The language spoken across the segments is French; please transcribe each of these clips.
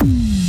Mm.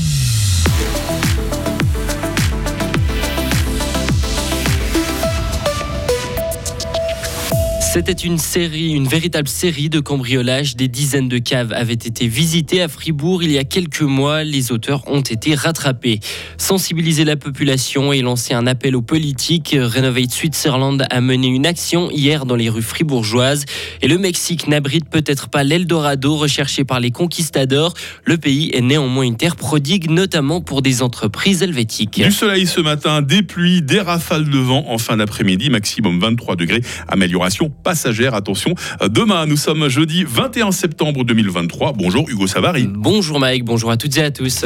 C'était une série, une véritable série de cambriolages. Des dizaines de caves avaient été visitées à Fribourg il y a quelques mois. Les auteurs ont été rattrapés. Sensibiliser la population et lancer un appel aux politiques. Renovate Switzerland a mené une action hier dans les rues fribourgeoises. Et le Mexique n'abrite peut-être pas l'Eldorado recherché par les conquistadors. Le pays est néanmoins une terre prodigue, notamment pour des entreprises helvétiques. Du soleil ce matin, des pluies, des rafales de vent en fin d'après-midi, maximum 23 degrés. Amélioration passagère. Attention, demain, nous sommes jeudi 21 septembre 2023. Bonjour Hugo Savary. Bonjour Mike, bonjour à toutes et à tous.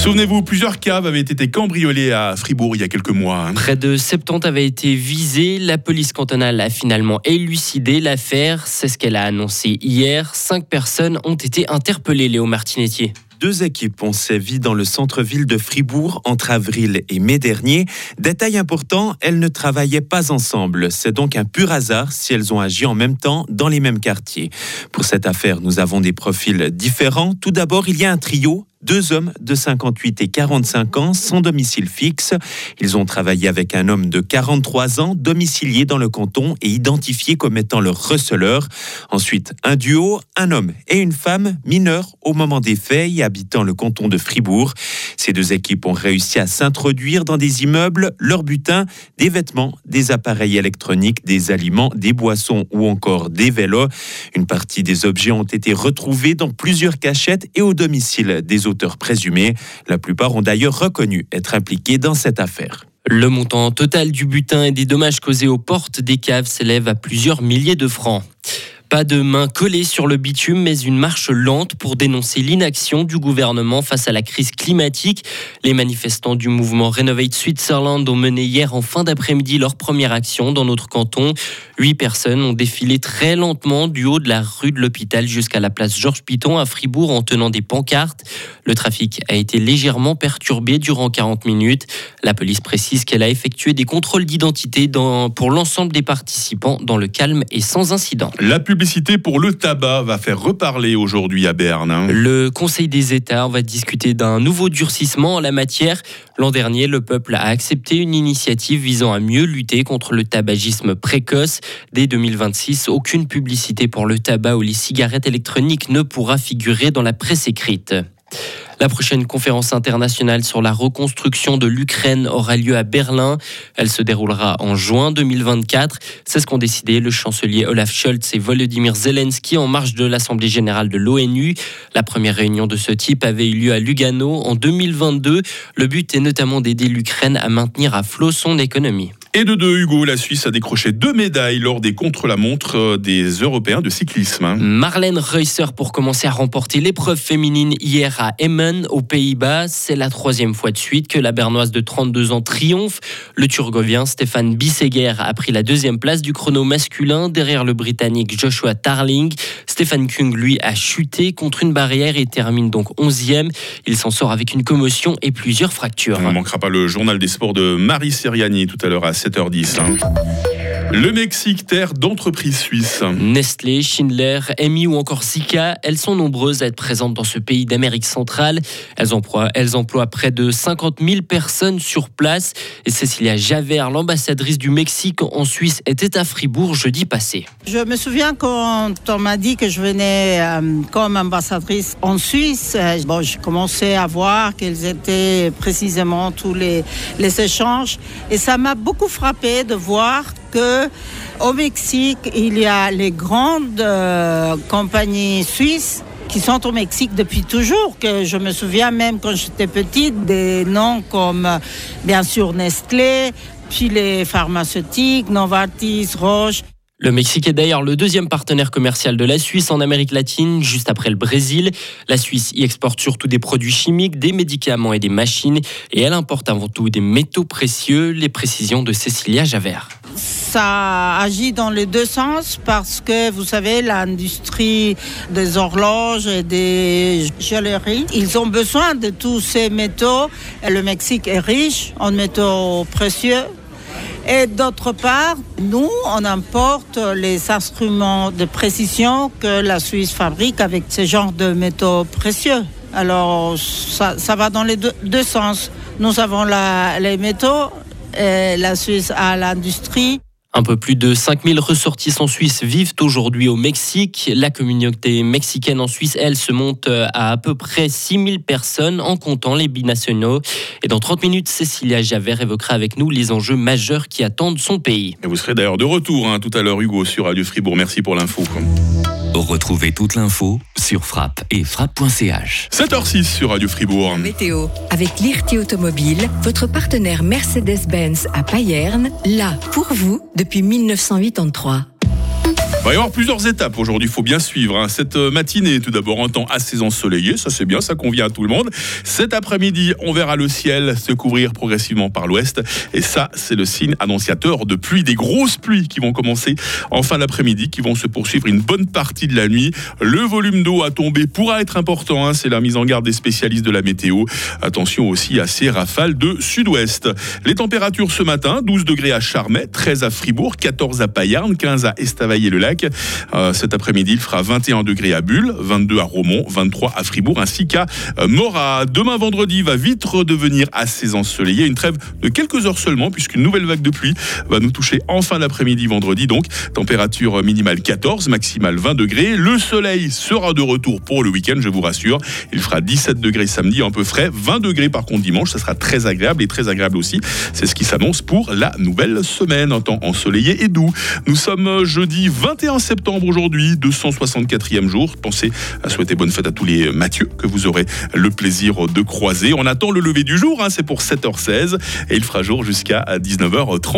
Souvenez-vous, plusieurs caves avaient été cambriolées à Fribourg il y a quelques mois. Hein. Près de 70 avaient été visées. La police cantonale a finalement élucidé l'affaire. C'est ce qu'elle a annoncé hier. Cinq personnes ont été interpellées, Léo Martinetti. Deux équipes ont sévi dans le centre-ville de Fribourg entre avril et mai dernier. Détail important, elles ne travaillaient pas ensemble. C'est donc un pur hasard si elles ont agi en même temps dans les mêmes quartiers. Pour cette affaire, nous avons des profils différents. Tout d'abord, il y a un trio, deux hommes de 58 et 45 ans sans domicile fixe. Ils ont travaillé avec un homme de 43 ans, domicilié dans le canton et identifié comme étant leur receleur. Ensuite, un duo, un homme et une femme mineurs au moment des faits et habitant le canton de Fribourg. Ces deux équipes ont réussi à s'introduire dans des immeubles, leur butin, des vêtements, des appareils électroniques, des aliments, des boissons ou encore des vélos. Une partie des objets ont été retrouvés dans plusieurs cachettes et au domicile des auteurs présumés. La plupart ont d'ailleurs reconnu être impliqués dans cette affaire. Le montant total du butin et des dommages causés aux portes des caves s'élève à plusieurs milliers de francs. Pas de main collée sur le bitume, mais une marche lente pour dénoncer l'inaction du gouvernement face à la crise climatique. Les manifestants du mouvement Renovate Switzerland ont mené hier en fin d'après-midi leur première action dans notre canton. Huit personnes ont défilé très lentement du haut de la rue de l'hôpital jusqu'à la place Georges Piton à Fribourg en tenant des pancartes. Le trafic a été légèrement perturbé durant 40 minutes. La police précise qu'elle a effectué des contrôles d'identité pour l'ensemble des participants dans le calme et sans incident. Publicité pour le tabac va faire reparler aujourd'hui à Berne. Hein. Le Conseil des États va discuter d'un nouveau durcissement en la matière. L'an dernier, le peuple a accepté une initiative visant à mieux lutter contre le tabagisme précoce. Dès 2026, aucune publicité pour le tabac ou les cigarettes électroniques ne pourra figurer dans la presse écrite. La prochaine conférence internationale sur la reconstruction de l'Ukraine aura lieu à Berlin. Elle se déroulera en juin 2024. C'est ce qu'ont décidé le chancelier Olaf Scholz et Volodymyr Zelensky en marge de l'Assemblée générale de l'ONU. La première réunion de ce type avait eu lieu à Lugano en 2022. Le but est notamment d'aider l'Ukraine à maintenir à flot son économie. Et de deux, Hugo, la Suisse a décroché deux médailles lors des contre-la-montre euh, des Européens de cyclisme. Hein. Marlène Reusser, pour commencer à remporter l'épreuve féminine hier à Emmen, aux Pays-Bas. C'est la troisième fois de suite que la Bernoise de 32 ans triomphe. Le Turgovien Stéphane Bisseguer a pris la deuxième place du chrono masculin derrière le Britannique Joshua Tarling. Stéphane Kung, lui, a chuté contre une barrière et termine donc 11e. Il s'en sort avec une commotion et plusieurs fractures. On ne manquera pas le journal des sports de Marie Seriani tout à l'heure à 7h10. Hein. Le Mexique, terre d'entreprises suisses. Nestlé, Schindler, Emi ou encore Sika, elles sont nombreuses à être présentes dans ce pays d'Amérique centrale. Elles emploient, elles emploient près de 50 000 personnes sur place. Et Cécilia Javert, l'ambassadrice du Mexique en Suisse, était à Fribourg jeudi passé. Je me souviens quand on m'a dit que je venais euh, comme ambassadrice en Suisse, euh, bon, je commençais à voir quels étaient précisément tous les, les échanges. Et ça m'a beaucoup frappé de voir que au Mexique, il y a les grandes euh, compagnies suisses qui sont au Mexique depuis toujours, que je me souviens même quand j'étais petite, des noms comme bien sûr Nestlé, puis les pharmaceutiques, Novartis, Roche. Le Mexique est d'ailleurs le deuxième partenaire commercial de la Suisse en Amérique latine, juste après le Brésil. La Suisse y exporte surtout des produits chimiques, des médicaments et des machines, et elle importe avant tout des métaux précieux. Les précisions de Cécilia Javert ça agit dans les deux sens parce que vous savez, l'industrie des horloges et des joailleries, ils ont besoin de tous ces métaux. Et le Mexique est riche en métaux précieux. Et d'autre part, nous, on importe les instruments de précision que la Suisse fabrique avec ce genre de métaux précieux. Alors ça, ça va dans les deux, deux sens. Nous avons la, les métaux, la Suisse a l'industrie. Un peu plus de 5000 ressortissants suisses vivent aujourd'hui au Mexique. La communauté mexicaine en Suisse, elle, se monte à à peu près 6000 personnes en comptant les binationaux. Et dans 30 minutes, Cécilia Javert évoquera avec nous les enjeux majeurs qui attendent son pays. Et vous serez d'ailleurs de retour hein, tout à l'heure, Hugo, sur Radio Fribourg. Merci pour l'info. Retrouvez toute l'info sur frappe et frappe.ch. 7h06 sur Radio Fribourg. Météo. Avec l'IRT Automobile, votre partenaire Mercedes-Benz à Payerne, là pour vous depuis 1983. Il va y avoir plusieurs étapes aujourd'hui, il faut bien suivre. hein. Cette euh, matinée, tout d'abord, un temps assez ensoleillé, ça c'est bien, ça convient à tout le monde. Cet après-midi, on verra le ciel se couvrir progressivement par l'ouest. Et ça, c'est le signe annonciateur de pluie, des grosses pluies qui vont commencer en fin d'après-midi, qui vont se poursuivre une bonne partie de la nuit. Le volume d'eau à tomber pourra être important, hein, c'est la mise en garde des spécialistes de la météo. Attention aussi à ces rafales de sud-ouest. Les températures ce matin, 12 degrés à Charmey, 13 à Fribourg, 14 à Payarn, 15 à Estavayer-le-Lac. Euh, cet après-midi, il fera 21 degrés à Bulle, 22 à Romont, 23 à Fribourg, ainsi qu'à euh, Morat. Demain vendredi va vite redevenir assez ensoleillé. Une trêve de quelques heures seulement, puisqu'une nouvelle vague de pluie va nous toucher en fin d'après-midi vendredi. Donc, température minimale 14, maximale 20 degrés. Le soleil sera de retour pour le week-end, je vous rassure. Il fera 17 degrés samedi, un peu frais. 20 degrés par contre dimanche. Ça sera très agréable et très agréable aussi. C'est ce qui s'annonce pour la nouvelle semaine. Un temps ensoleillé et doux. Nous sommes jeudi 21 septembre aujourd'hui, 264e jour. Pensez à souhaiter bonne fête à tous les Mathieu que vous aurez le plaisir de croiser. On attend le lever du jour, hein, c'est pour 7h16 et il fera jour jusqu'à 19h30.